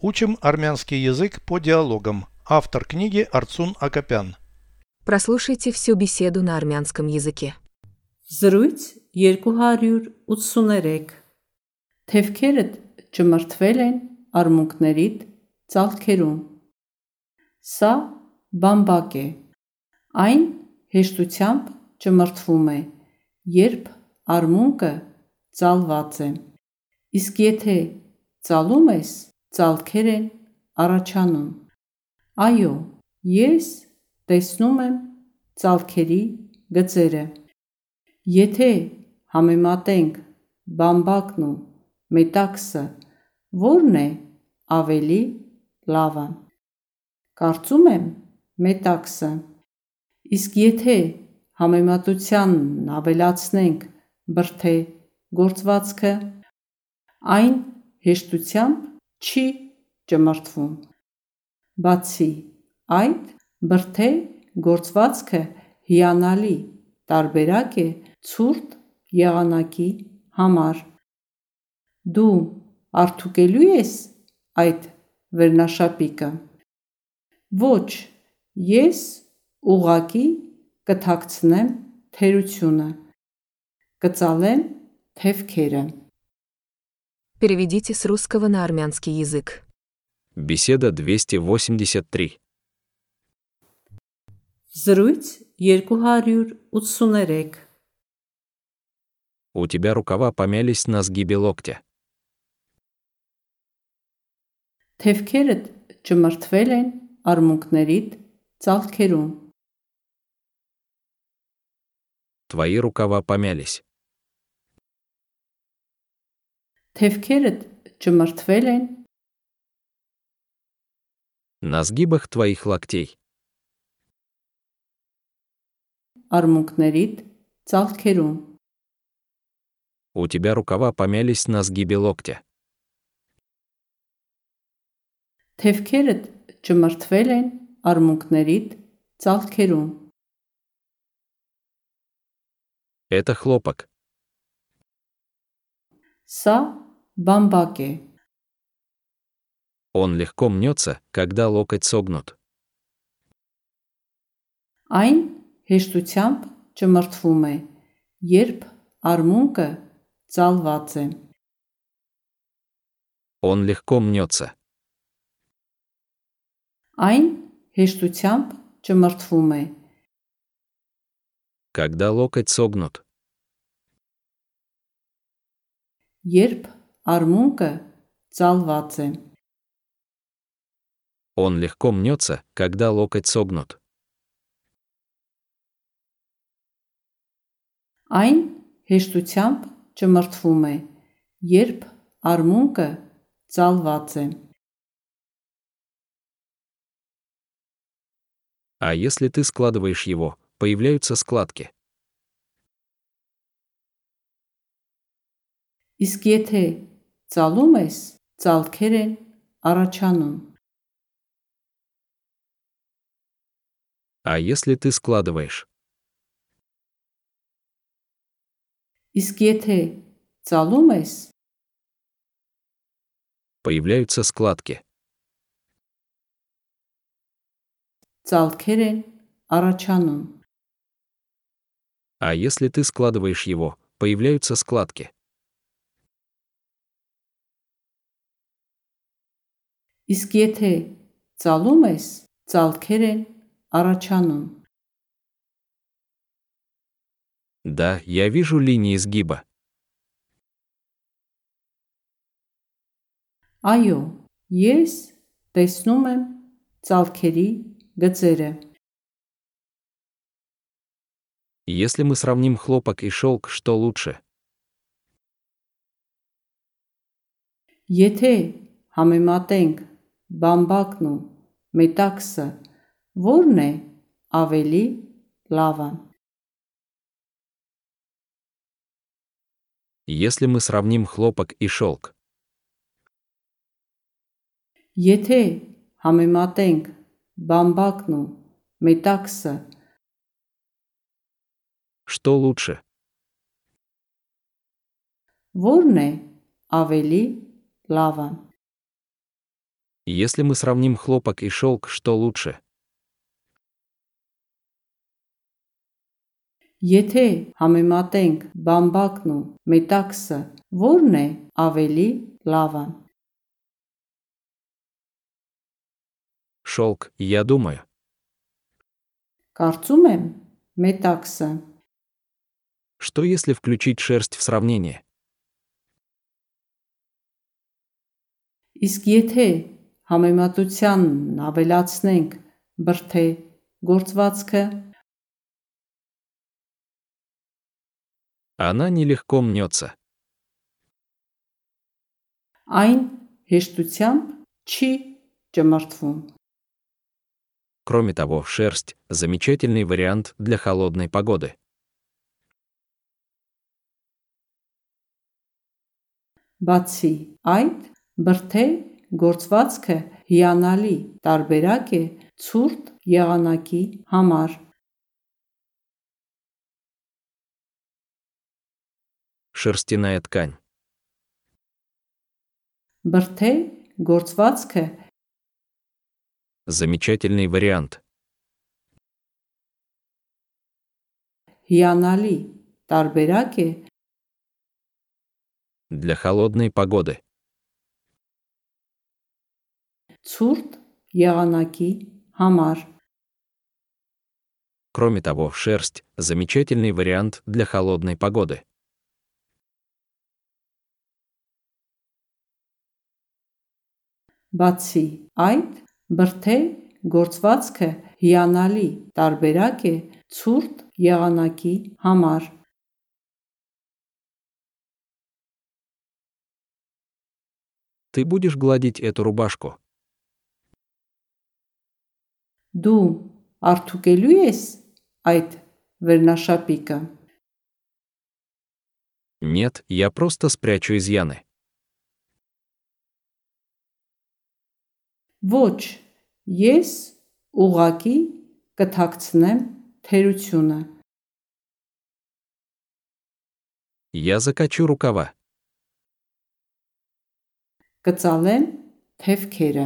Учим армянский язык по диалогам. Автор книги Арцун Акопян. Прослушайте всю беседу на армянском языке. Զրույց 283 Թևքերդ ճմրթվել են արմունկներիդ ծալքերում Սա բամբակ է Այն հեշտությամբ ճմրթվում է երբ արմունկը ծալված է Իսկ եթե ծալում ես ծալքեր են առաջանում Այո ես տեսնում եմ ծալքերի գծերը Եթե համեմատենք բամբակն ու մետաքսը, ո՞րն է ավելի լավը։ Կարծում եմ մետաքսը։ Իսկ եթե համեմատությանն ավելացնենք բրդե գործվածքը, այն հեշտությամբ չի ճմրթվում։ Բացի այդ, բրդե գործվածքը հիանալի տարբերակ է ցուրտ եղանակի համար։ Դու արդուկելու ես այդ վերնաշապիկը։ Ոչ, ես ուղղակի կթաքցնեմ թերությունը, կծալեմ թևքերը։ Переведите с русского на армянский язык. Беседа 283. Զրույց 283 У тебя рукава помялись на сгибе локтя. Թևքերդ ճմրթվել են արմունկներիդ ծալքերում Твои рукава помялись. Թևքերդ ճմրթվել են На сгибах твоих локтей. արմունկներիդ ծալքերում У тебя рукава помялись на сгибе локтя. Թևքերդ ճմրթվել են արմունկներիդ ծալքերում Это хлопок. Սա բամբակ է Он легко мнется, когда локоть согнут. Այն հեշտությամբ ճմրթվում է, երբ արմունկը ծալված է։ Он легко мнется. Այն հեշտությամբ ճմրթվում է, Когда локоть согнут. երբ արմունկը ծալված է։ Он легко мнется, когда локоть согнут. Այն հեշտությամբ ճմրթվում է, երբ արմունկը ծալված է։ А если ты складываешь его, появляются складки. Իսկ եթե ծալում ես, ծալքեր են առաջանում։ А если ты складываешь? Իսկ եթե ծալում ես, Появляются складки. ծալքեր են առաջանում։ А если ты складываешь его, появляются складки. Իսկ եթե ծալում ես, ծալքեր են առաջանում։ Да, я вижу линии сгиба. Այո, ես տեսնում եմ ծալքերի գծերը։ Если мы сравним хлопок и шелк, что лучше? Եթե համեմատենք բամբակն ու մետաքսը, ո՞րն է ավելի լավը։ Если мы сравним хлопок и шелк, Եթե համեմատենք բամբակն ու մետաքսը, что лучше? ո՞րն է ավելի լավը։ Если мы сравним хлопок и шелк, что лучше? Եթե համեմատենք բամբակն ու մետաքսը, ո՞րն է ավելի լավը։ Шелк, я думаю. Կարծում եմ մետաքսը։ Что если включить шерсть в сравнение? Իսկ եթե համեմատությանն ավելացնենք բրթե գործվածքը, Она нелегко мнется. այն հեշտությամբ չի ճմրթվում։ Кроме того, шерсть – замечательный вариант для холодной погоды. Բացի այդ, բրթե գործվածքը հիանալի տարբերակ է ցուրտ եղանակի համար։ Шерстяная ткань. Բրթե գործվածքը Замечательный вариант. հիանալի տարբերակ է Для холодной погоды. ցուրտ եղանակի համար։ Кроме того, шерсть – замечательный вариант для холодной погоды. Բացի այդ, բրթե գործվածքը հիանալի տարբերակ է ցուրտ եղանակի համար։ Ты будешь гладить эту рубашку? Դու արդուկելու ես այդ վերնաշապիկը։ Нет, я просто спрячу изъяны. Ոչ, ես ուղակի կթաքցնեմ թերությունը։ Я закачу рукава. Կծալեմ թևքերը։